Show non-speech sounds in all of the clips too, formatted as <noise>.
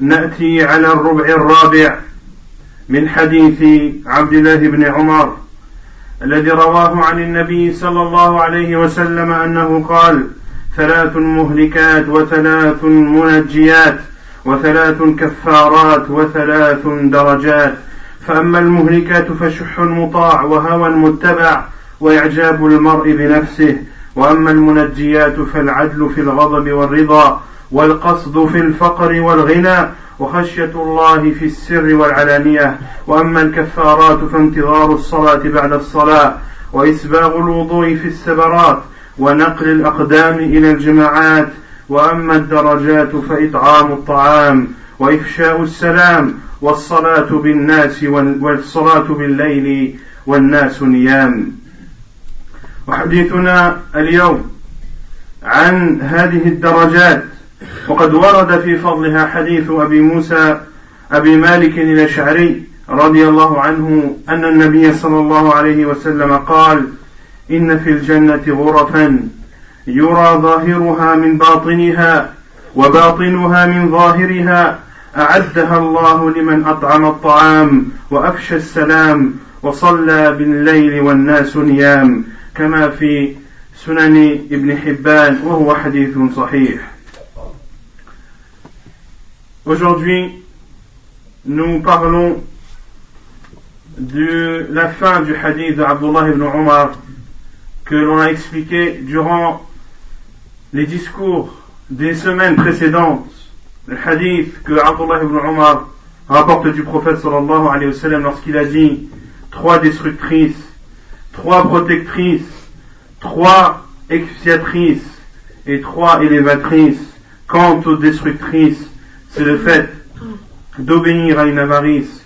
نأتي على الربع الرابع من حديث عبد الله بن عمر الذي رواه عن النبي صلى الله عليه وسلم أنه قال ثلاث مهلكات وثلاث منجيات وثلاث كفارات وثلاث درجات فأما المهلكات فشح مطاع وهوى متبع وإعجاب المرء بنفسه وأما المنجيات فالعدل في الغضب والرضا والقصد في الفقر والغنى وخشية الله في السر والعلانية. وأما الكفارات فانتظار الصلاة بعد الصلاة وإسباغ الوضوء في السبرات ونقل الأقدام إلى الجماعات. وأما الدرجات فإطعام الطعام وإفشاء السلام والصلاة بالناس والصلاة بالليل والناس نيام. وحديثنا اليوم عن هذه الدرجات. وقد ورد في فضلها حديث أبي موسى أبي مالك الأشعري رضي الله عنه أن النبي صلى الله عليه وسلم قال إن في الجنة غرفا يرى ظاهرها من باطنها وباطنها من ظاهرها أعدها الله لمن أطعم الطعام وأفشى السلام وصلى بالليل والناس نيام كما في سنن ابن حبان وهو حديث صحيح. Aujourd'hui, nous parlons de la fin du hadith de Abdullah ibn Omar que l'on a expliqué durant les discours des semaines précédentes. Le hadith que Abdullah ibn Omar rapporte du prophète sallallahu alayhi wa sallam lorsqu'il a dit trois destructrices, trois protectrices, trois expiatrices et trois élévatrices. Quant aux destructrices, c'est le fait d'obéir à une avarice,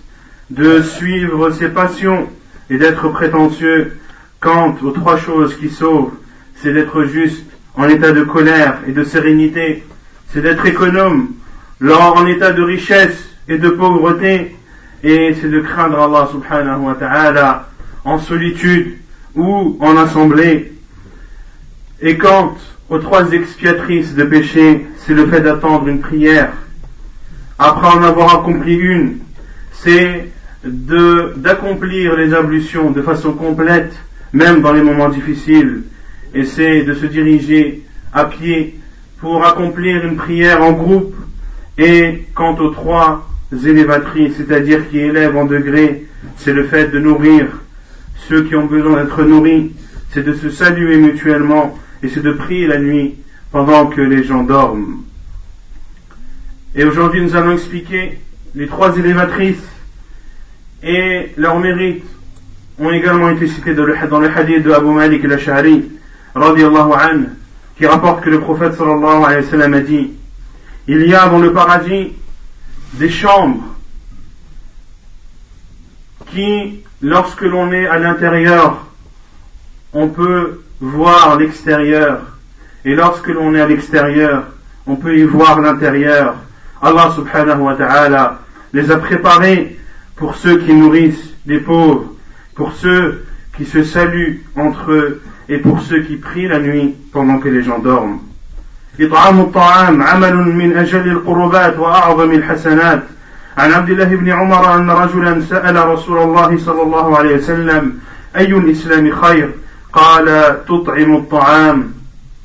de suivre ses passions et d'être prétentieux. Quant aux trois choses qui sauvent, c'est d'être juste en état de colère et de sérénité, c'est d'être économe en état de richesse et de pauvreté, et c'est de craindre Allah subhanahu wa ta'ala en solitude ou en assemblée. Et quant aux trois expiatrices de péché, c'est le fait d'attendre une prière après en avoir accompli une, c'est d'accomplir les ablutions de façon complète, même dans les moments difficiles, et c'est de se diriger à pied pour accomplir une prière en groupe, et quant aux trois élévatrices, c'est-à-dire qui élèvent en degré, c'est le fait de nourrir ceux qui ont besoin d'être nourris, c'est de se saluer mutuellement, et c'est de prier la nuit pendant que les gens dorment. Et aujourd'hui, nous allons expliquer les trois élévatrices et leurs mérites ont également été cités dans le, hadith de Abu Malik al-Ash'ari, anhu, qui rapporte que le prophète sallallahu alayhi wa sallam a dit Il y a dans le paradis des chambres qui, lorsque l'on est à l'intérieur, on peut voir l'extérieur, et lorsque l'on est à l'extérieur, on peut y voir l'intérieur. Allah subhanahu wa ta'ala les a préparés pour ceux qui nourrissent les pauvres, pour ceux qui se saluent entre eux et pour ceux qui prient la nuit pendant que les gens dorment. إطعام الطعام عمل من أجل القربات وأعظم الحسنات عن عبد الله بن عمر أن رجلا سأل رسول الله صلى الله عليه وسلم أي الإسلام خير قال تطعم الطعام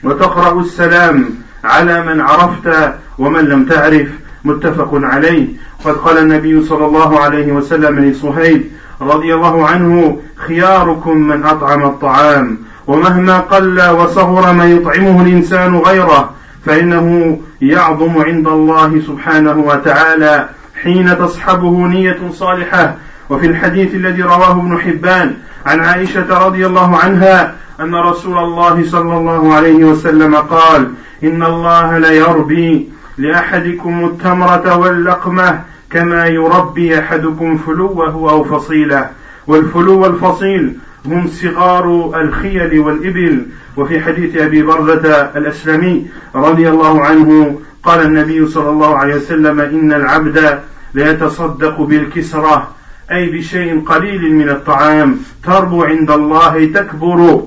وتقرأ السلام على من عرفت ومن لم تعرف متفق عليه. قد قال النبي صلى الله عليه وسلم لصهيب رضي الله عنه خياركم من أطعم الطعام ومهما قل وصغر ما يطعمه الإنسان غيره فإنه يعظم عند الله سبحانه وتعالى حين تصحبه نية صالحة. وفي الحديث الذي رواه ابن حبان عن عائشة رضي الله عنها أن رسول الله صلى الله عليه وسلم قال إن الله ليربي لأحدكم التمرة واللقمة كما يربي أحدكم فلوه أو فصيلة. والفلو والفصيل هم صغار الخيل والإبل. وفي حديث أبي بردة الأسلمي رضي الله عنه قال النبي صلى الله عليه وسلم إن العبد ليتصدق بالكسرة أي بشيء قليل من الطعام تربو عند الله تكبر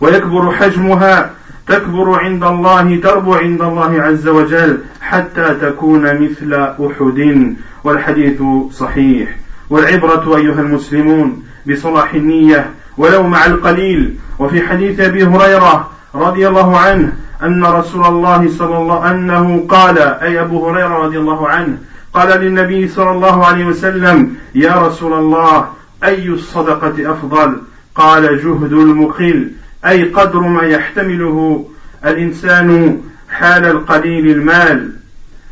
ويكبر حجمها تكبر عند الله تربو عند الله عز وجل حتى تكون مثل أحد. والحديث صحيح. والعبرة أيها المسلمون بصلاح النية ولو مع القليل. وفي حديث أبي هريرة رضي الله عنه أن رسول الله صلى الله أنه قال أي أبو هريرة رضي الله عنه قال للنبي صلى الله عليه وسلم يا رسول الله أي الصدقة أفضل؟ قال جهد المقل أي قدر ما يحتمله الإنسان حال القليل المال.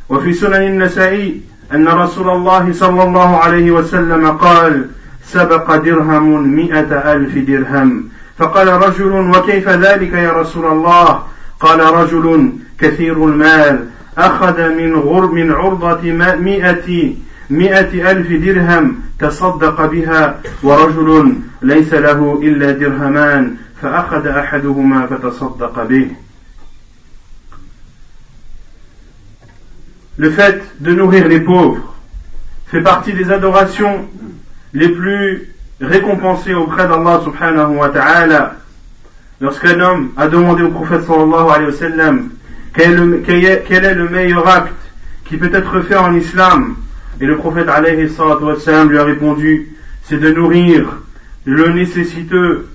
وفي سنن النسائي أن رسول الله صلى الله عليه وسلم قال سبق درهم مئة ألف درهم. فقال رجل وكيف ذلك يا رسول الله؟ قال رجل كثير المال. أخذ من غر من عرضة مئة مئة ألف درهم تصدق بها. ورجل ليس له إلا درهمان. فأخذ أحدهما فتصدق به Le fait de nourrir les pauvres fait partie des adorations les plus récompensées auprès d'Allah subhanahu wa ta'ala. Lorsqu'un homme a demandé au prophète sallallahu alayhi wa sallam quel, est le meilleur acte qui peut être fait en islam, et le prophète alayhi wa sallam lui a répondu, c'est de nourrir le nécessiteux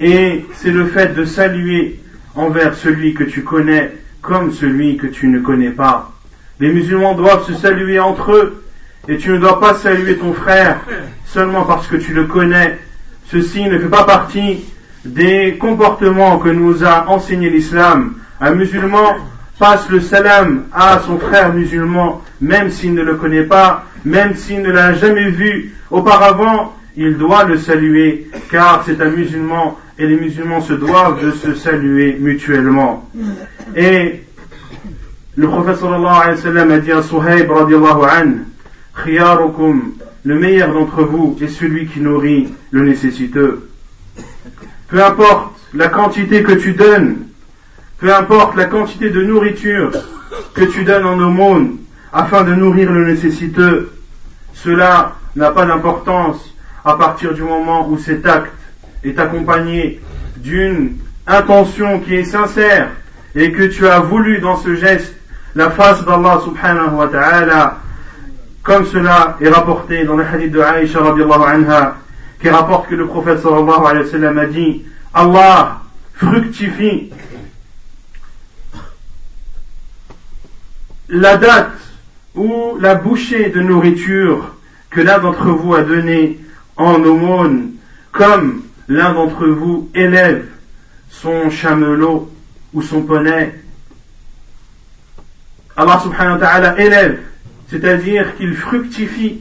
et c'est le fait de saluer envers celui que tu connais comme celui que tu ne connais pas. Les musulmans doivent se saluer entre eux et tu ne dois pas saluer ton frère seulement parce que tu le connais. Ceci ne fait pas partie des comportements que nous a enseigné l'islam. Un musulman passe le salam à son frère musulman, même s'il ne le connaît pas, même s'il ne l'a jamais vu auparavant, il doit le saluer, car c'est un musulman et les musulmans se doivent de se saluer mutuellement. Et le prophète sallallahu a dit à Suhaib radiallahu an, khiyarukum, le meilleur d'entre vous est celui qui nourrit le nécessiteux. Peu importe la quantité que tu donnes, peu importe la quantité de nourriture que tu donnes en aumône afin de nourrir le nécessiteux, cela n'a pas d'importance à partir du moment où cet acte est accompagné d'une intention qui est sincère et que tu as voulu dans ce geste la face d'Allah subhanahu wa ta'ala comme cela est rapporté dans le hadith de Aisha anha qui rapporte que le prophète sallallahu alayhi wa sallam a dit Allah fructifie la date ou la bouchée de nourriture que l'un d'entre vous a donnée en aumône comme l'un d'entre vous élève son chamelot ou son poney, Allah subhanahu wa ta'ala élève, c'est-à-dire qu'il fructifie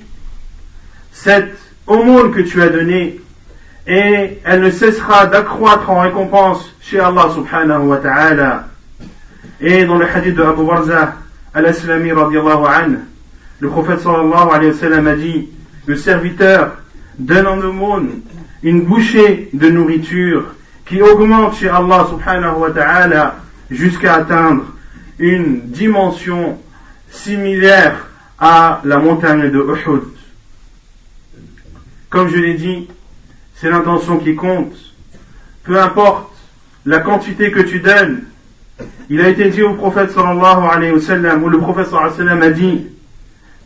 cette aumône que tu as donnée et elle ne cessera d'accroître en récompense chez Allah subhanahu wa ta'ala. Et dans le hadith de Abu Barza al-Aslami radiallahu anhu, le prophète sallallahu alayhi wa sallam a dit, le serviteur donne en aumône une bouchée de nourriture qui augmente chez Allah subhanahu wa ta'ala jusqu'à atteindre une dimension similaire à la montagne de Uhud. Comme je l'ai dit, c'est l'intention qui compte. Peu importe la quantité que tu donnes. Il a été dit au prophète sallallahu alayhi wa sallam, où le prophète sallallahu alayhi wa sallam a dit,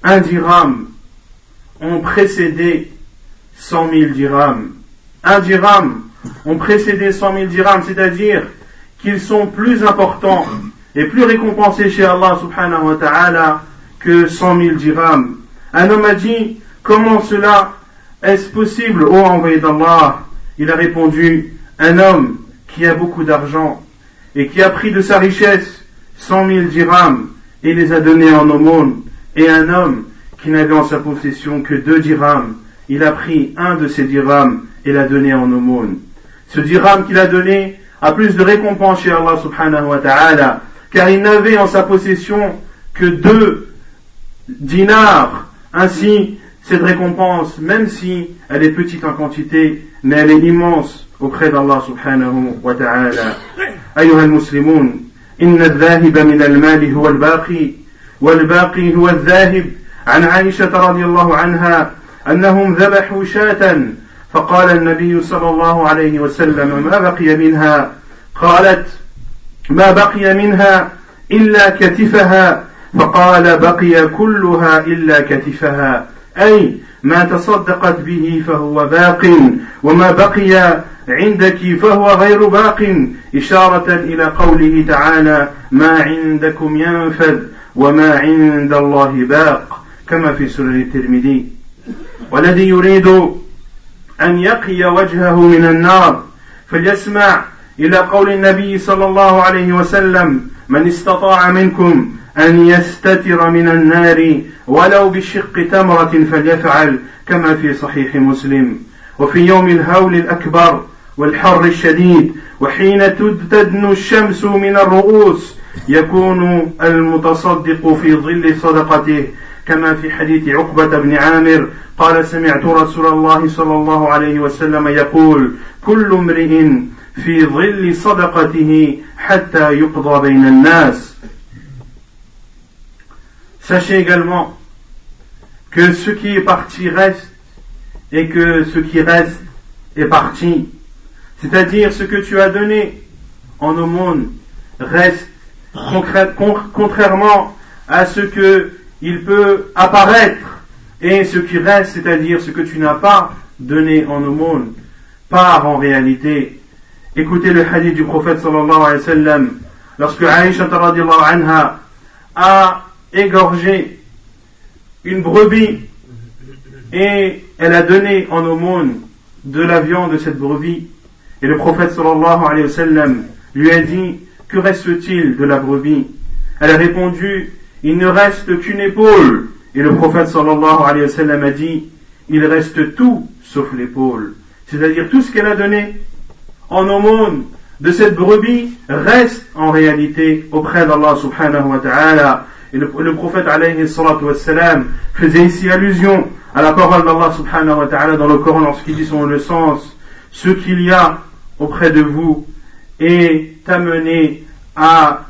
un dirham ont précédé 100 000 dirhams. Un dirham ont précédé 100 000 dirhams, c'est-à-dire qu'ils sont plus importants et plus récompensés chez Allah subhanahu wa ta'ala que 100 000 dirhams. Un homme a dit, comment cela est-ce possible, ô envoyé d'Allah? Il a répondu, un homme qui a beaucoup d'argent et qui a pris de sa richesse 100 000 dirhams et les a donnés en aumône, et un homme qui n'avait en sa possession que deux dirhams, il a pris un de ces dirhams et l'a donné en aumône. Ce dirham qu'il a donné a plus de récompense chez Allah subhanahu wa ta'ala, car il n'avait en sa possession que deux dinars. Ainsi, cette récompense, même si elle est petite en quantité, mais elle est immense auprès d'Allah subhanahu wa ta'ala. أيها المسلمون إن الذاهب من المال هو الباقي والباقي هو الذاهب عن عائشة رضي الله عنها أنهم ذبحوا شاة فقال النبي صلى الله عليه وسلم ما بقي منها؟ قالت ما بقي منها إلا كتفها. فقال بقي كلها إلا كتفها. أي ما تصدقت به فهو باق وما بقي عندك فهو غير باق إشارة إلى قوله تعالى ما عندكم ينفذ وما عند الله باق كما في سنن الترمذي. والذي يريد أن يقي وجهه من النار. فليسمع إلى قول النبي صلى الله عليه وسلم من استطاع منكم أن يستتر من النار ولو بشق تمرة فليفعل كما في صحيح مسلم. وفي يوم الهول الأكبر والحر الشديد وحين تدنو الشمس من الرؤوس يكون المتصدق في ظل صدقته كما في حديث عقبة بن عامر قال سمعت رسول الله صلى الله عليه وسلم يقول كل امرئ في ظل صدقته حتى يقضى بين الناس Sachez également que ce qui est parti reste et que ce qui reste est parti. C'est-à-dire ce que tu as donné en aumône reste contrairement à ce que il peut apparaître et ce qui reste, c'est-à-dire ce que tu n'as pas donné en aumône, part en réalité. Écoutez le hadith du prophète sallallahu alayhi wa sallam, lorsque Aïcha anha a égorgé une brebis et elle a donné en aumône de la viande de cette brebis. Et le prophète sallallahu alayhi wa lui a dit, que reste-t-il de la brebis? Elle a répondu, il ne reste qu'une épaule. Et le prophète sallallahu alayhi wa sallam a dit, il reste tout sauf l'épaule. C'est-à-dire tout ce qu'elle a donné en aumône de cette brebis reste en réalité auprès d'Allah subhanahu wa ta'ala. Et le, prophète alayhi salam faisait ici allusion à la parole d'Allah subhanahu wa ta'ala dans le Coran lorsqu'il dit son le sens, ce qu'il y a auprès de vous est amené à,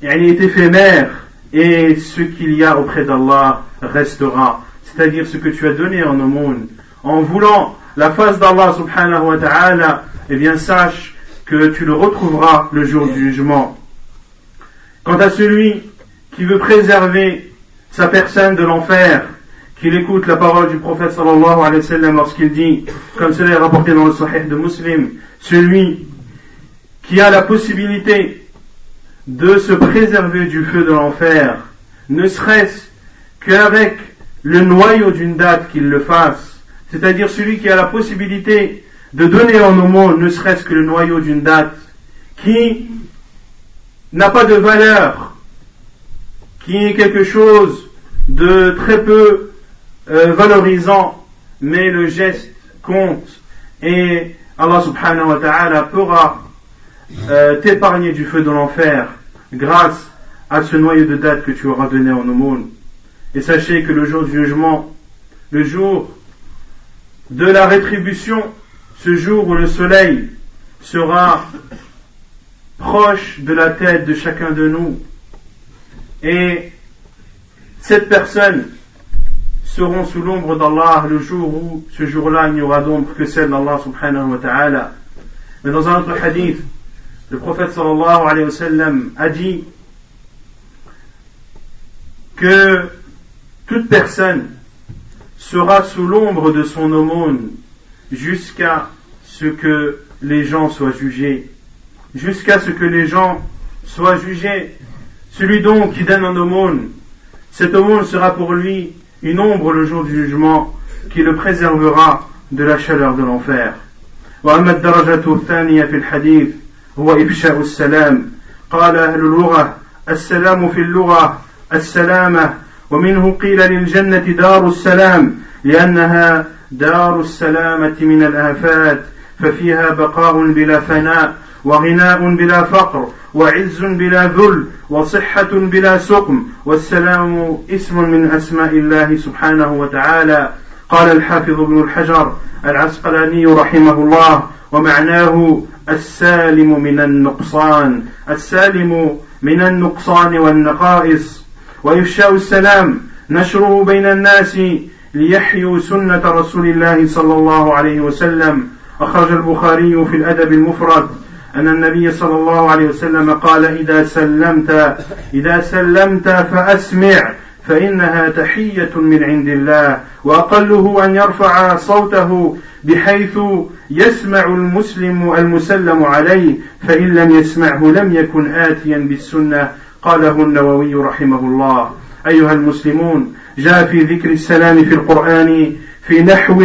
il est éphémère et ce qu'il y a auprès d'Allah restera. C'est-à-dire ce que tu as donné en aumône. En voulant la face d'Allah subhanahu wa ta'ala, eh bien sache que tu le retrouveras le jour du jugement. Quant à celui qui veut préserver sa personne de l'enfer, qu'il écoute la parole du prophète sallallahu alayhi wa sallam lorsqu'il dit, comme cela est rapporté dans le sahih de Muslim, celui qui a la possibilité de se préserver du feu de l'enfer, ne serait-ce qu'avec le noyau d'une date qu'il le fasse, c'est-à-dire celui qui a la possibilité de donner en aumône ne serait-ce que le noyau d'une date, qui n'a pas de valeur, qui est quelque chose de très peu euh, valorisant, mais le geste compte. Et Allah subhanahu wa ta'ala pourra euh, t'épargner du feu de l'enfer grâce à ce noyau de date que tu auras donné en aumône. Et sachez que le jour du jugement, le jour de la rétribution, ce jour où le soleil sera proche de la tête de chacun de nous, et cette personne seront sous l'ombre d'Allah le jour où ce jour-là il n'y aura d'ombre que celle d'Allah subhanahu wa ta'ala. Mais dans un autre hadith, le prophète sallallahu alayhi wa sallam a dit que toute personne sera sous l'ombre de son aumône jusqu'à ce que les gens soient jugés, jusqu'à ce que les gens soient jugés. Celui donc qui donne un aumône, cette aumône sera pour lui une ombre le jour du jugement qui le préservera de la chaleur de l'enfer. وأما الدرجة الثانية في الحديث هو إفشاء السلام. قال أهل اللغة السلام في اللغة السلامة. ومنه قيل للجنة دار السلام لأنها دار السلامة من الآفات ففيها بقاء بلا فناء وغناء بلا فقر وعز بلا ذل وصحة بلا سقم والسلام اسم من أسماء الله سبحانه وتعالى. قال الحافظ ابن الحجر العسقلاني رحمه الله ومعناه السالم من النقصان السالم من النقصان والنقائص. وإفشاء السلام نشره بين الناس ليحيوا سنة رسول الله صلى الله عليه وسلم. أخرج البخاري في الأدب المفرد أن النبي صلى الله عليه وسلم قال إذا سلمت إذا سلمت فأسمع فإنها تحية من عند الله وأقله أن يرفع صوته بحيث يسمع المسلم المسلم عليه فإن لم يسمعه لم يكن آتيا بالسنة قاله النووي رحمه الله. أيها المسلمون جاء في ذكر السلام في القرآن في نحو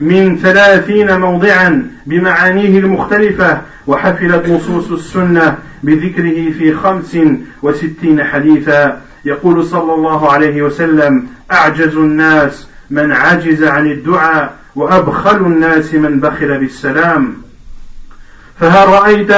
من ثلاثين موضعا بمعانيه المختلفة وحفلت نصوص السنة بذكره في خمس وستين حديثا. يقول صلى الله عليه وسلم أعجز الناس من عجز عن الدعاء وأبخل الناس من بخل بالسلام. فهل رأيت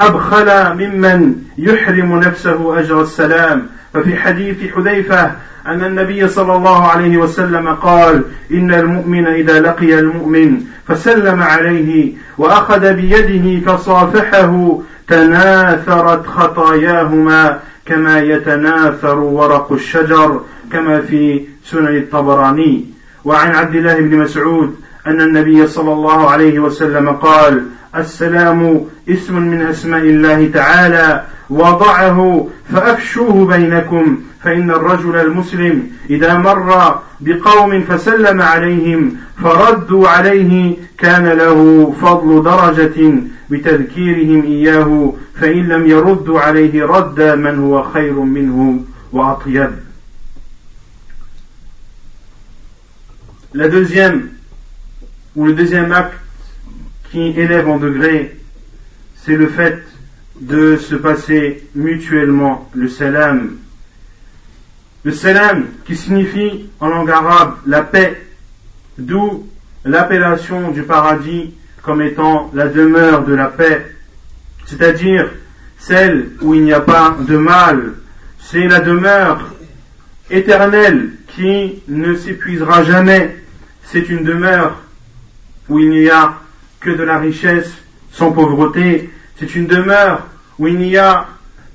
أبخل ممن يحرم نفسه أجر السلام. ففي حديث حذيفة أن النبي صلى الله عليه وسلم قال إن المؤمن إذا لقي المؤمن فسلم عليه وأخذ بيده فصافحه تناثرت خطاياهما كما يتناثر ورق الشجر كما في سنن الطبراني. وعن عبد الله بن مسعود أن النبي صلى الله عليه وسلم قال السلام اسم من أسماء الله تعالى وضعه فأفشوه بينكم فإن الرجل المسلم إذا مر بقوم فسلم عليهم فردوا عليه كان له فضل درجة بتذكيرهم إياه فإن لم يردوا عليه رد من هو خير منه وأطيب. La deuxième, ou le deuxième acte qui élève en degré, c'est le fait de se passer mutuellement le salam. Le salam qui signifie en langue arabe la paix, d'où l'appellation du paradis comme étant la demeure de la paix, c'est-à-dire celle où il n'y a pas de mal, c'est la demeure éternelle qui ne s'épuisera jamais, c'est une demeure où il n'y a que de la richesse sans pauvreté, c'est une demeure où il n'y a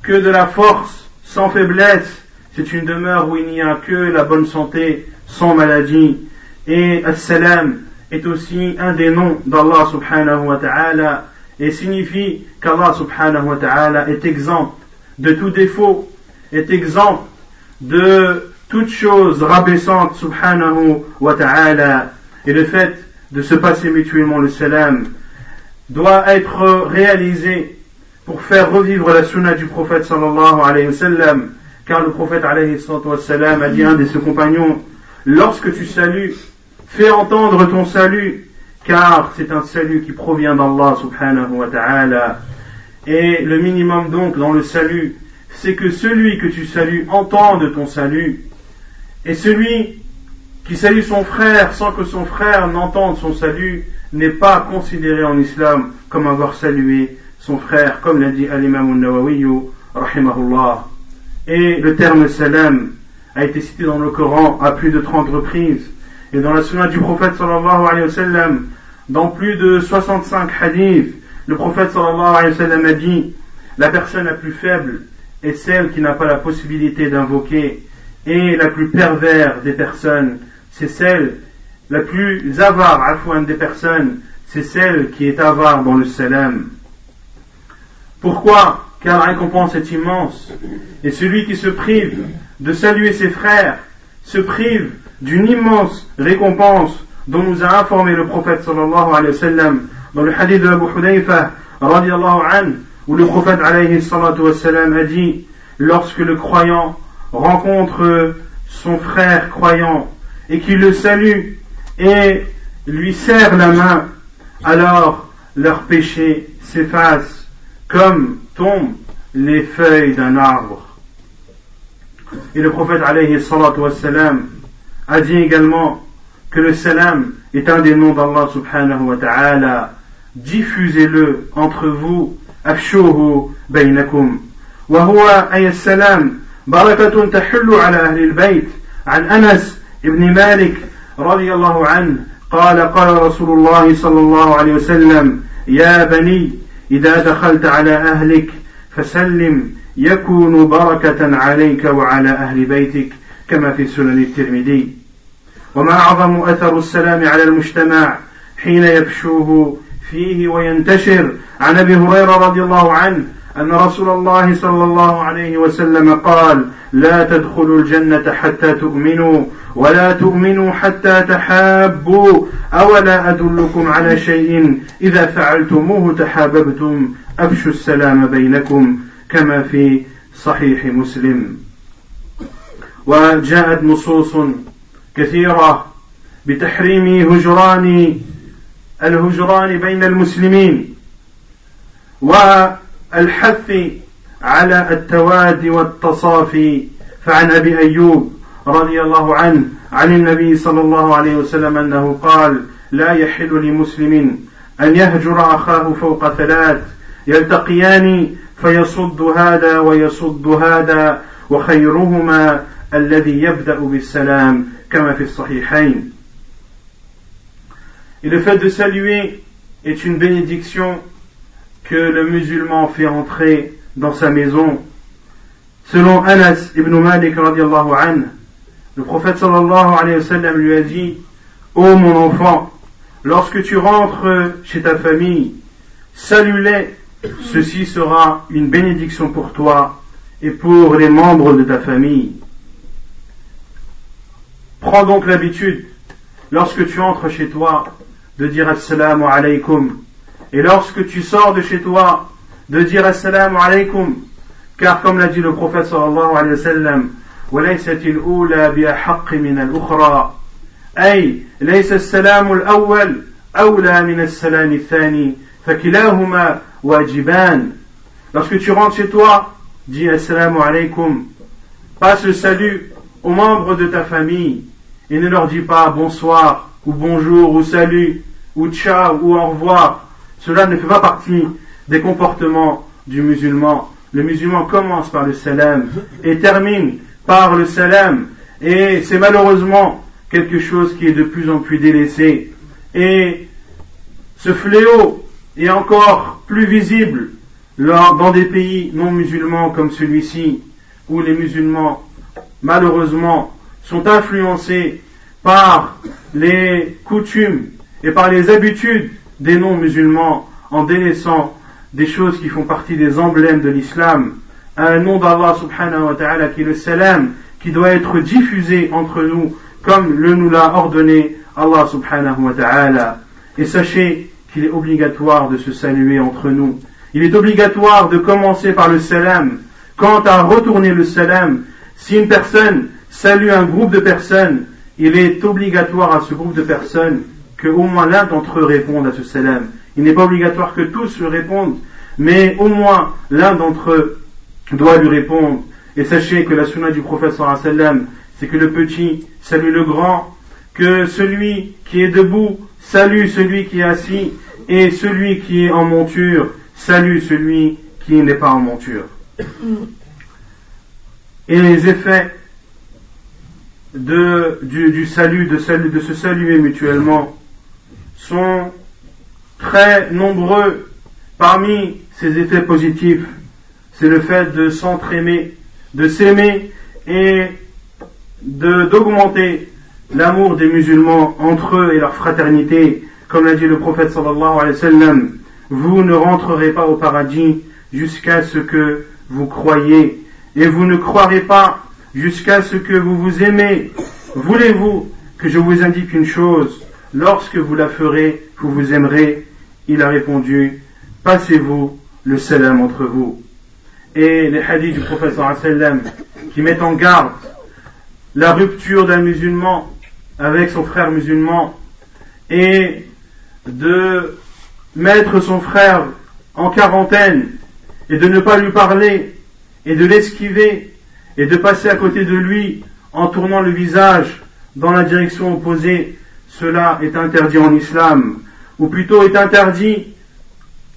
que de la force sans faiblesse, c'est une demeure où il n'y a que la bonne santé sans maladie. Et As-Salam est aussi un des noms d'Allah subhanahu wa ta'ala et signifie qu'Allah subhanahu wa ta'ala est exempt de tout défaut, est exempt de toute chose rabaissante subhanahu wa ta'ala. Et le fait de se passer mutuellement le salam doit être réalisé pour faire revivre la sunna du prophète sallallahu alayhi wa sallam, car le prophète alayhi wa sallam a dit à un de ses compagnons, lorsque tu salues, fais entendre ton salut, car c'est un salut qui provient d'Allah subhanahu wa ta'ala. Et le minimum donc dans le salut, c'est que celui que tu salues entende ton salut, et celui qui salue son frère sans que son frère n'entende son salut n'est pas considéré en islam comme avoir salué son frère, comme l'a dit al-imam al-Nawawi, rahimahullah. Et le terme salam a été cité dans le Coran à plus de 30 reprises. Et dans la sunna du prophète sallallahu alayhi wa sallam, dans plus de 65 hadiths, le prophète sallallahu alayhi wa sallam a dit, la personne la plus faible est celle qui n'a pas la possibilité d'invoquer et la plus pervers des personnes, c'est celle la plus avare, afouane des personnes, c'est celle qui est avare dans le salam. Pourquoi? Car la récompense est immense. Et celui qui se prive de saluer ses frères se prive d'une immense récompense dont nous a informé le prophète sallallahu alayhi wa dans le hadith de Abu Hudayfa radiallahu an, où le prophète alayhi sallam a dit lorsque le croyant rencontre son frère croyant et qu'il le salue et lui serre la main, alors leur péché s'efface comme tombent les feuilles d'un arbre. Et le prophète alayhi wassalam, a dit également que le salam est un des noms d'Allah subhanahu wa ta'ala. Diffusez-le entre vous. أفشوه بينكم وهو أي السلام بركة تحل على أهل البيت عن أنس بن مالك رضي الله عنه قال قال رسول الله صلى الله عليه وسلم يا بني إذا دخلت على أهلك فسلم يكون بركة عليك وعلى أهل بيتك كما في سنن الترمذي. وما أعظم أثر السلام على المجتمع حين يفشوه فيه وينتشر عن أبي هريرة رضي الله عنه أن رسول الله صلى الله عليه وسلم قال لا تدخلوا الجنة حتى تؤمنوا ولا تؤمنوا حتى تحابوا. أولا أدلكم على شيء؟ إذا فعلتموه تحاببتم. أفشوا السلام بينكم كما في صحيح مسلم. وجاءت نصوص كثيرة بتحريم هجران الهجران بين المسلمين. والحث على التوادي والتصافي فعن أبي أيوب رضي الله عنه عن النبي صلى الله عليه وسلم أنه قال لا يحل لمسلم أن يهجر أخاه فوق ثلاث يلتقيان فيصد هذا ويصد هذا وخيرهما الذي يبدأ بالسلام كما في الصحيحين. Et le fait de saluer est une bénédiction que le musulman fait entrer dans sa maison. Selon Anas ibn Malik radiallahu an, le prophète sallallahu alayhi wa sallam lui a dit Ô mon enfant, lorsque tu rentres chez ta famille, salue-les, ceci sera une bénédiction pour toi et pour les membres de ta famille. Prends donc l'habitude, lorsque tu entres chez toi, de dire assalamu alaykum Et lorsque tu sors de chez toi, de dire assalamu alaykum. Car comme l'a dit le prophète sallallahu alayhi wa sallam, وليست الأولى بأحق من الأخرى أي ليس السلام الأول أولى من السلام الثاني فكلاهما واجبان Lorsque tu rentres chez toi, dis assalamu alaykum. Passe le salut aux membres de ta famille et ne leur dis pas bonsoir ou bonjour ou salut ou ciao ou au revoir, cela ne fait pas partie des comportements du musulman. Le musulman commence par le salam et termine par le salam. Et c'est malheureusement quelque chose qui est de plus en plus délaissé. Et ce fléau est encore plus visible dans des pays non musulmans comme celui-ci, où les musulmans, malheureusement, sont influencés par les coutumes et par les habitudes des non-musulmans en délaissant des choses qui font partie des emblèmes de l'islam, un nom d'Allah subhanahu wa ta'ala qui est le salam, qui doit être diffusé entre nous comme le nous l'a ordonné Allah subhanahu wa ta'ala. Et sachez qu'il est obligatoire de se saluer entre nous. Il est obligatoire de commencer par le salam. Quant à retourner le salam, si une personne salue un groupe de personnes, il est obligatoire à ce groupe de personnes que au moins l'un d'entre eux réponde à ce salam. Il n'est pas obligatoire que tous le répondent, mais au moins l'un d'entre eux doit lui répondre. Et sachez que la sunna du prophète sallam, c'est que le petit salue le grand, que celui qui est debout salue celui qui est assis, et celui qui est en monture salue celui qui n'est pas en monture. Et les effets du, salut, de se saluer mutuellement, sont très nombreux. Parmi ces effets positifs, c'est le fait de s'entraimer, de s'aimer et d'augmenter l'amour des musulmans entre eux et leur fraternité, comme l'a dit le prophète sallallahu alayhi wa sallam, vous ne rentrerez pas au paradis jusqu'à ce que vous croyez, et vous ne croirez pas jusqu'à ce que vous vous aimez. Voulez-vous que je vous indique une chose? Lorsque vous la ferez, vous vous aimerez. Il a répondu, passez-vous le salam entre vous. Et les hadiths du prophète sallam qui mettent en garde la rupture d'un musulman avec son frère musulman et de mettre son frère en quarantaine et de ne pas lui parler et de l'esquiver et de passer à côté de lui en tournant le visage dans la direction opposée, cela est interdit en islam, ou plutôt est interdit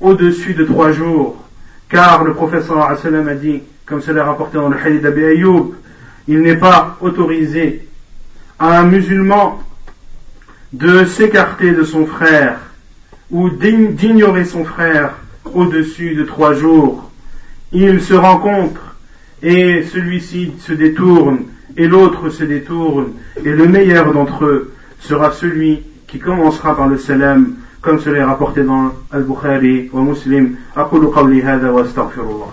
au-dessus de trois jours, car le professeur a dit, comme cela est rapporté dans le hadith d'Abi il n'est pas autorisé à un musulman de s'écarter de son frère ou d'ignorer son frère au-dessus de trois jours. Il se rencontre et celui-ci se détourne et l'autre se détourne et le meilleur d'entre eux sera celui qui commencera par le salam comme cela est rapporté dans Al-Bukhari wa Muslim. أقول قولي هذا وأستغفر الله.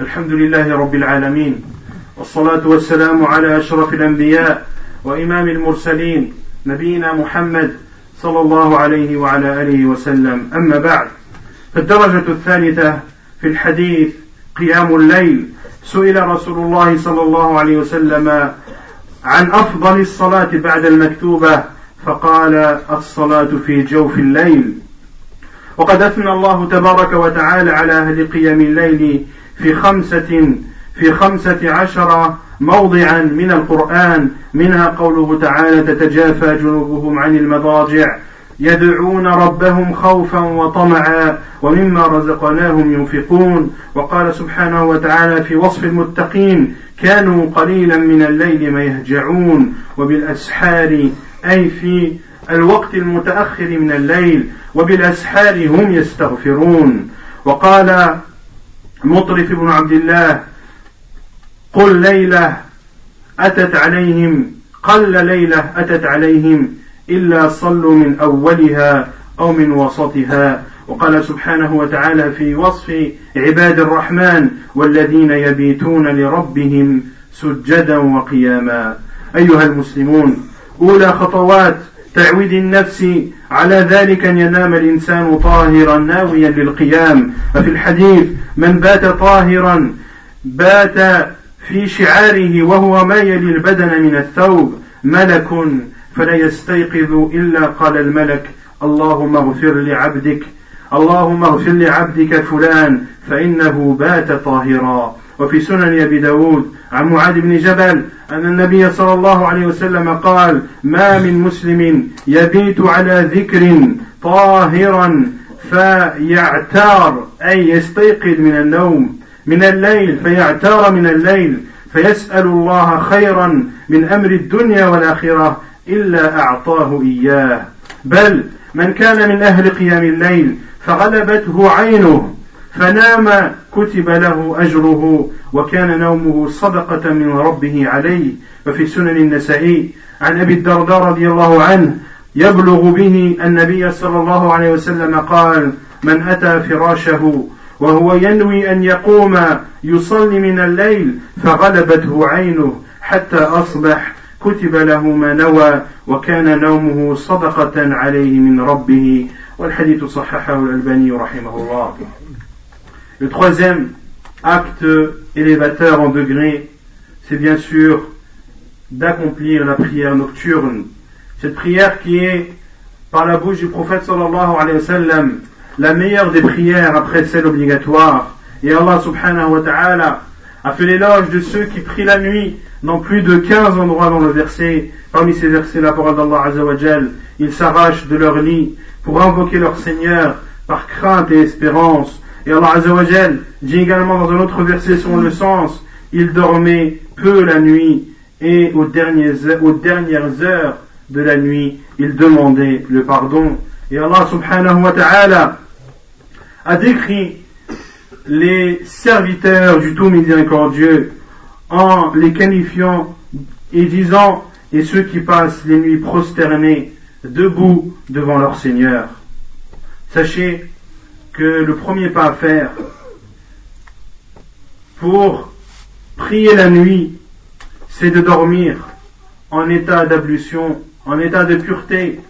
الحمد لله رب العالمين والصلاة والسلام على أشرف الأنبياء وإمام المرسلين نبينا محمد صلى الله عليه وعلى آله وسلم أما بعد فالدرجة الثالثة في الحديث قيام الليل سئل رسول الله صلى الله عليه وسلم عن أفضل الصلاة بعد المكتوبة فقال الصلاة في جوف الليل. وقد أثنى الله تبارك وتعالى على أهل قيام الليل في خمسة في خمسة عشر موضعا من القرآن منها قوله تعالى تتجافى جنوبهم عن المضاجع يدعون ربهم خوفا وطمعا ومما رزقناهم ينفقون. وقال سبحانه وتعالى في وصف المتقين كانوا قليلا من الليل ما يهجعون وبالأسحار أي في الوقت المتأخر من الليل وبالأسحار هم يستغفرون. وقال مطرف بن عبد الله قل ليلة أتت عليهم قل ليلة أتت عليهم إلا صلوا من أولها أو من وسطها. وقال سبحانه وتعالى في وصف عباد الرحمن والذين يبيتون لربهم سجدا وقياما. أيها المسلمون أولى خطوات تعويد النفس على ذلك أن ينام الإنسان طاهرا ناويا للقيام. ففي الحديث من بات طاهرا بات في شعاره وهو ما يلي البدن من الثوب ملك فلا يستيقظ إلا قال الملك اللهم اغفر لعبدك اللهم اغفر لعبدك فلان فإنه بات طاهرا. وفي سنن أبي داود عن معاذ بن جبل أن النبي صلى الله عليه وسلم قال ما من مسلم يبيت على ذكر طاهرا فيعتار أي يستيقظ من النوم من الليل فيعتار من الليل فيسأل الله خيرا من أمر الدنيا والآخرة. إلا أعطاه إياه. بل من كان من أهل قيام الليل فغلبته عينه فنام كتب له أجره وكان نومه صدقة من ربه عليه. وفي سنن النسائي عن أبي الدرداء رضي الله عنه يبلغ به النبي صلى الله عليه وسلم قال من أتى فراشه وهو ينوي أن يقوم يصلي من الليل فغلبته عينه حتى أصبح كتب له ما نوى وكان نومه صدقة عليه من ربه والحديث صححه الألباني رحمه الله Le troisième acte élévateur en degré, c'est bien sûr d'accomplir la prière nocturne. Cette prière qui est, par la bouche du prophète sallallahu alayhi wa sallam, la meilleure des prières après celle obligatoire. Et Allah subhanahu wa ta'ala a fait l'éloge de ceux qui prient la nuit dans plus de 15 endroits dans le verset. Parmi ces versets, la parole d'Allah azawajal, ils s'arrachent de leur lit pour invoquer leur Seigneur par crainte et espérance. Et Allah azawajal dit également dans un autre verset sur le sens, ils dormaient peu la nuit et aux dernières, aux dernières heures de la nuit, ils demandaient le pardon. Et Allah subhanahu wa ta'ala a décrit les serviteurs du tout miséricordieux en les qualifiant et disant et ceux qui passent les nuits prosternés debout devant leur Seigneur. Sachez que le premier pas à faire pour prier la nuit, c'est de dormir en état d'ablution, en état de pureté,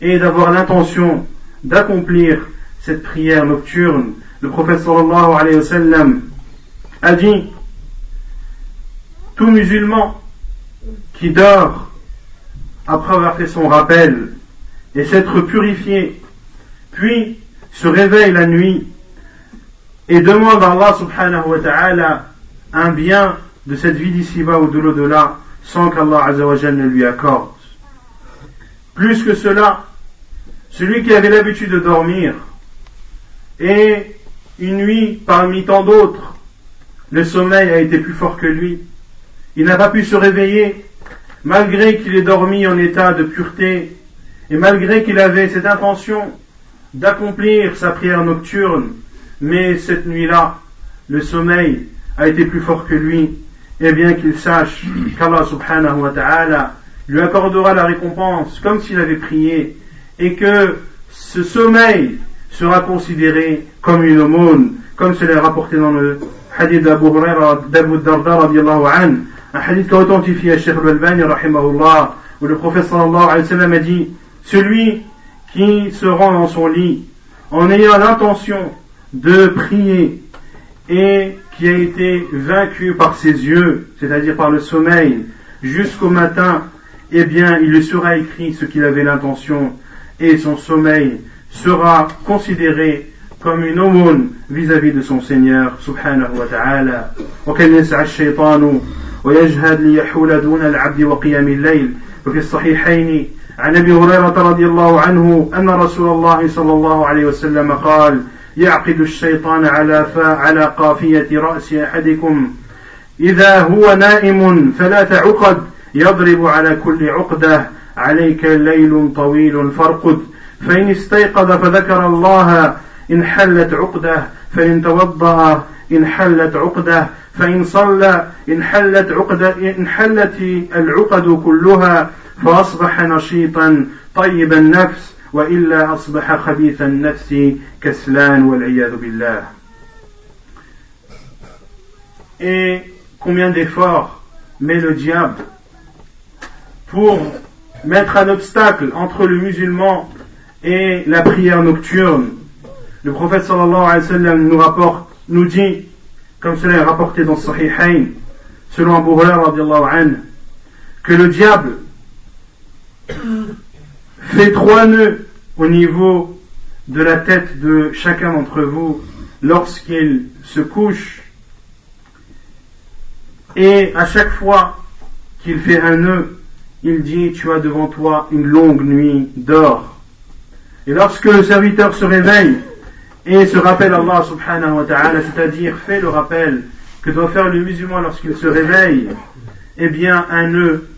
et d'avoir l'intention d'accomplir cette prière nocturne. Le prophète sallallahu alayhi wa sallam a dit, tout musulman qui dort après avoir fait son rappel et s'être purifié, puis se réveille la nuit et demande à Allah subhanahu wa ta'ala un bien de cette vie d'ici-bas ou de l'au-delà sans qu'Allah ne lui accorde. Plus que cela, celui qui avait l'habitude de dormir et une nuit parmi tant d'autres, le sommeil a été plus fort que lui. Il n'a pas pu se réveiller malgré qu'il ait dormi en état de pureté et malgré qu'il avait cette intention d'accomplir sa prière nocturne, mais cette nuit-là, le sommeil a été plus fort que lui, et bien qu'il sache qu'Allah subhanahu wa ta'ala lui accordera la récompense comme s'il avait prié, et que ce sommeil sera considéré comme une aumône, comme cela est rapporté dans le hadith d'Abu Huraira, d'Abu Darda radiallahu an, un hadith qu'a authentifié Cheikh al-Albani rahimahullah, où le prophète sallallahu alayhi wa sallam a dit, celui qui se rend dans son lit en ayant l'intention de prier et qui a été vaincu par ses yeux, c'est-à-dire par le sommeil, jusqu'au matin, eh bien, il lui sera écrit ce qu'il avait l'intention et son sommeil sera considéré comme une aumône vis-à-vis de son Seigneur, subhanahu wa ta'ala. يسعى الشيطان ويجهد ليحول دون العبد وقيام الليل. وفي الصحيحين عن أبي هريرة رضي الله عنه أن رسول الله صلى الله عليه وسلم قال يعقد الشيطان على على قافية رأس أحدكم. إذا هو نائم ثلاث عقد يضرب على كل عقدة. عليك ليل طويل فارقد. فإن استيقظ فذكر الله انحلت عقدة فإن توضأ انحلت عقدة فإن صلى انحلت عقدة انحلت العقد كلها فأصبح نشيطا طيب النفس وإلا أصبح خبيث النفس كسلان والعياذ بالله. Et combien d'efforts met le diable pour mettre un obstacle entre le musulman et la prière nocturne. Le prophète sallallahu alayhi wa sallam nous rapporte, nous dit comme cela est rapporté dans Sahihain, selon Abu Hurairah que le diable <coughs> fait trois nœuds au niveau de la tête de chacun d'entre vous lorsqu'il se couche et à chaque fois qu'il fait un nœud, il dit tu as devant toi une longue nuit d'or. Et lorsque le serviteur se réveille, et se rappelle Allah subhanahu wa ta'ala, c'est-à-dire fait le rappel que doit faire le musulman lorsqu'il se réveille, eh bien un nœud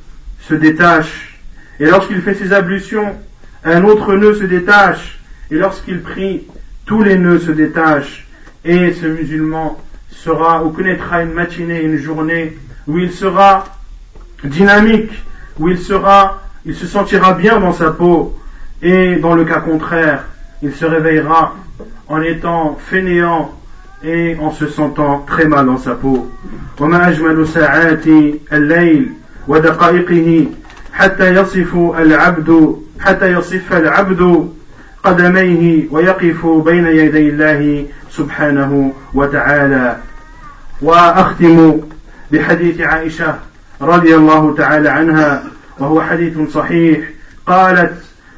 se détache. Et lorsqu'il fait ses ablutions, un autre nœud se détache. Et lorsqu'il prie, tous les nœuds se détachent. Et ce musulman sera ou connaîtra une matinée, une journée où il sera dynamique, où il sera, il se sentira bien dans sa peau Et dans le cas contraire, il se réveillera en étant fainéant et en se sentant très mal dans sa peau. وما أجمل ساعات الليل ودقائقه حتى يصف العبد حتى يصف العبد قدميه ويقف بين يدي الله سبحانه وتعالى واختم بحديث عائشه رضي الله تعالى عنها وهو حديث صحيح قالت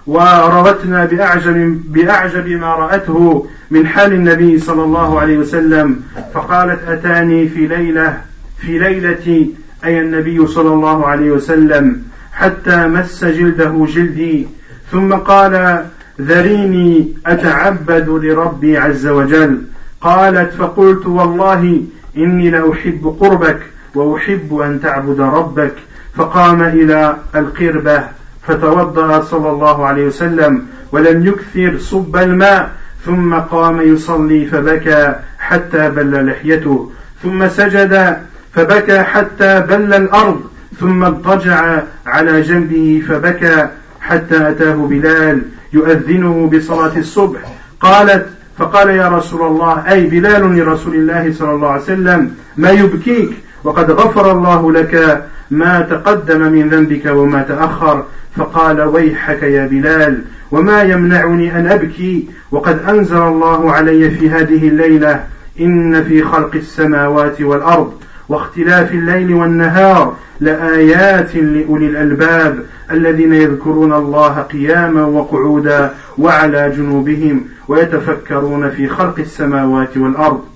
وروتنا بأعجب, بأعجب ما رأته من حال النبي صلى الله عليه وسلم فقالت أتاني في ليلة في ليلة أي النبي صلى الله عليه وسلم حتى مس جلده جلدي. ثم قال ذريني أتعبد لربي عز وجل؟ قالت فقلت والله إني لأحب قربك وأحب أن تعبد ربك. فقام إلى القربة. فتوضأ صلى الله عليه وسلم ولم يكثر صب الماء ثم قام يصلي فبكى حتى بل لحيته ثم سجد فبكى حتى بل الأرض ثم اضطجع على جنبه فبكى حتى أتاه بلال يؤذنه بصلاة الصبح. قالت فقال يا رسول الله أي بلال لرسول الله صلى الله عليه وسلم ما يبكيك؟ وقد غفر الله لك ما تقدم من ذنبك وما تأخر. فقال ويحك يا بلال وما يمنعني أن أبكي؟ وقد أنزل الله علي في هذه الليلة إن في خلق السماوات والأرض واختلاف الليل والنهار لآيات لأولي الألباب الذين يذكرون الله قياما وقعودا وعلى جنوبهم ويتفكرون في خلق السماوات والأرض.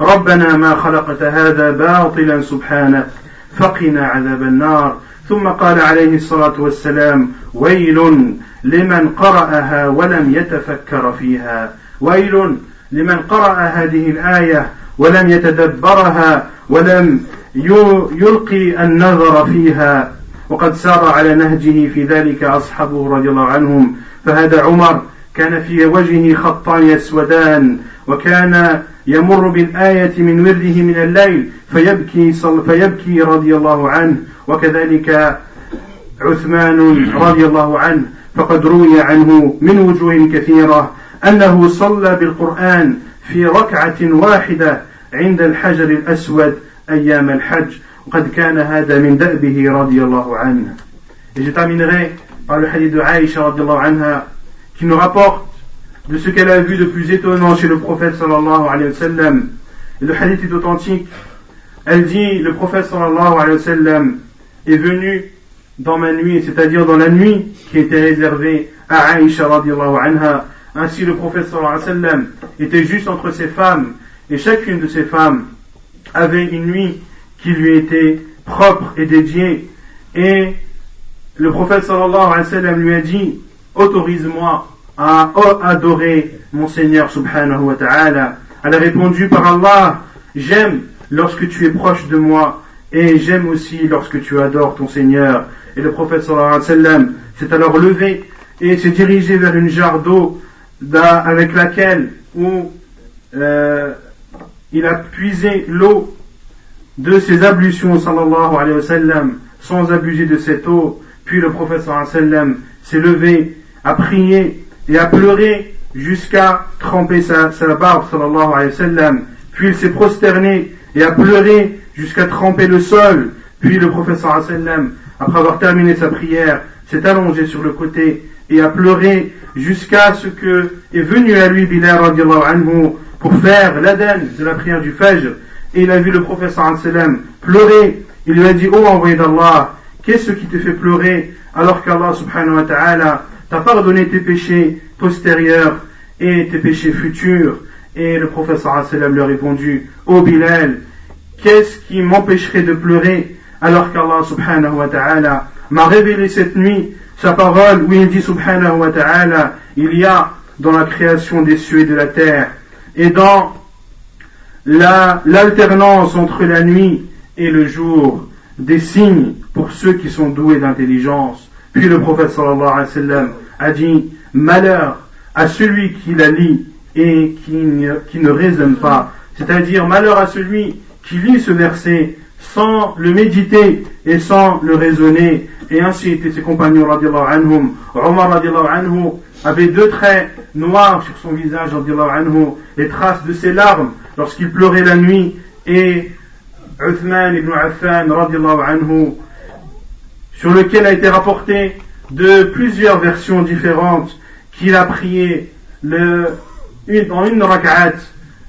ربنا ما خلقت هذا باطلا سبحانك فقنا عذاب النار. ثم قال عليه الصلاة والسلام ويل لمن قرأها ولم يتفكر فيها. ويل لمن قرأ هذه الآية ولم يتدبرها ولم يلقي النظر فيها. وقد سار على نهجه في ذلك أصحابه رضي الله عنهم. فهذا عمر كان في وجهه خطان يسودان وكان يمر بالآية من ورده من الليل فيبكي, فيبكي رضي الله عنه. وكذلك عثمان رضي الله عنه فقد روي عنه من وجوه كثيرة أنه صلى بالقرآن في ركعة واحدة عند الحجر الأسود أيام الحج. وقد كان هذا من دأبه رضي الله عنه. Et je terminerai par le hadith de Aïcha radiallahu anha qui nous rapporte de ce qu'elle a vu de plus étonnant chez le prophète sallallahu alayhi wa sallam. Et le hadith est authentique. Elle dit, le prophète sallallahu alayhi wa sallam est venu dans ma nuit, c'est-à-dire dans la nuit qui était réservée à Aïcha radiallahu anha. Ainsi le prophète sallallahu alayhi wa sallam était juste entre ses femmes et chacune de ces femmes avait une nuit qui lui était propre et dédiée. Et le prophète sallallahu alayhi wa sallam lui a dit, autorise-moi à adorer mon Seigneur subhanahu wa ta'ala. Elle a répondu par Allah, j'aime lorsque tu es proche de moi et j'aime aussi lorsque tu adores ton Seigneur. Et le prophète sallallahu alayhi wa sallam s'est alors levé et s'est dirigé vers une jarre d'eau avec laquelle euh, il a puisé l'eau de ses ablutions sallallahu alayhi wa sallam sans abuser de cette eau. Puis le prophète sallallahu alayhi wa sallam s'est levé, a prié et a pleuré jusqu'à tremper sa, barbe sallallahu alayhi wa sallam. Puis il s'est prosterné et a pleuré jusqu'à tremper le sol. Puis le wa sallam, après avoir terminé sa prière, s'est allongé sur le côté et a pleuré jusqu'à ce que est venu à lui Bilal anhu pour faire l'Aden de la prière du Fajr. Et il a vu le prophète sallam pleurer. Il lui a dit, oh envoyé d'Allah, qu'est-ce qui te fait pleurer alors qu'Allah subhanahu wa ta'ala t'a pardonné tes péchés postérieurs et tes péchés futurs Et le prophète sallam lui a répondu, oh Bilal, qu'est-ce qui m'empêcherait de pleurer alors qu'Allah subhanahu wa ta'ala m'a révélé cette nuit sa parole où il dit subhanahu wa ta'ala, il y a dans la création des cieux et de la terre et dans l'alternance entre la nuit et le jour des signes pour ceux qui sont doués d'intelligence. Puis le prophète a dit malheur à celui qui la lit et qui ne, raisonne pas. C'est-à-dire malheur à celui qui lit ce verset sans le méditer et sans le raisonner. Et ainsi étaient ses compagnons. Omar radiallahu anhu avait deux traits noirs sur son visage radiallahu les traces de ses larmes lorsqu'il pleurait la nuit. Et Uthman ibn Affan radiallahu anhu, sur lequel a été rapporté de plusieurs versions différentes qu'il a prié le, une, en une rak'at,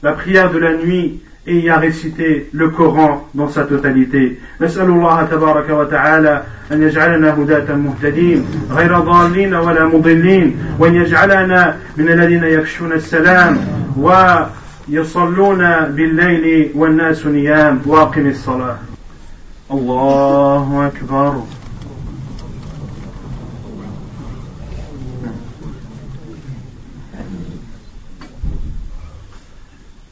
la prière de la nuit, et y a récité le Coran dans sa totalité. نسأل الله تبارك وتعالى أن يجعلنا هداة مهتدين غير ضالين ولا مضلين وأن يجعلنا من الذين يفشون السلام ويصلون بالليل والناس نيام واقم الصلاة الله أكبر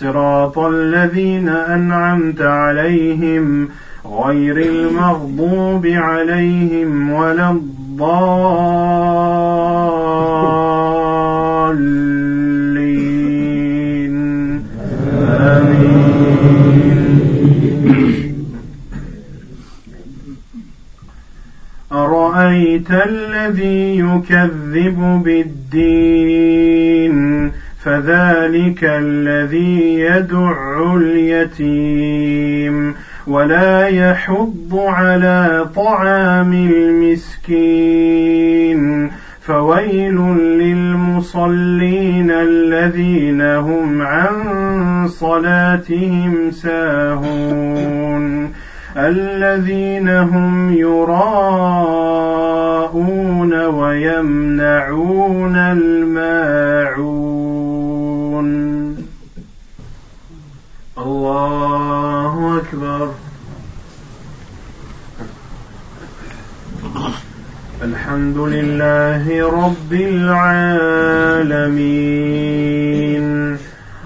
صراط الذين أنعمت عليهم غير المغضوب عليهم ولا الضالين. آمين. أرأيت الذي يكذب بالدين؟ فذلك الذي يدع اليتيم ولا يحض على طعام المسكين فويل للمصلين الذين هم عن صلاتهم ساهون الذين هم يراءون ويمنعون الماعون الله أكبر. الحمد لله رب العالمين.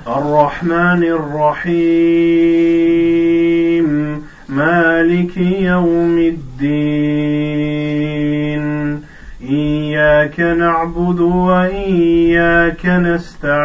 الرحمن الرحيم. مالك يوم الدين. إياك نعبد وإياك نستعين.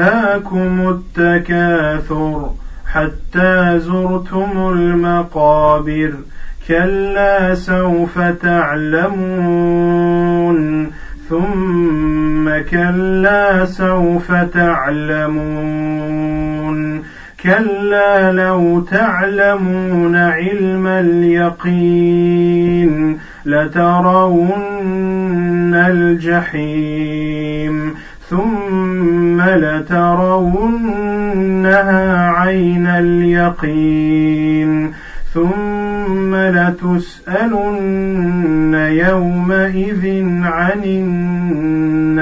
ألهاكم التكاثر حتى زرتم المقابر كلا سوف تعلمون ثم كلا سوف تعلمون كلا لو تعلمون علم اليقين لترون الجحيم ثم لترونها عين اليقين ثم لتسألن يومئذ عن النعيم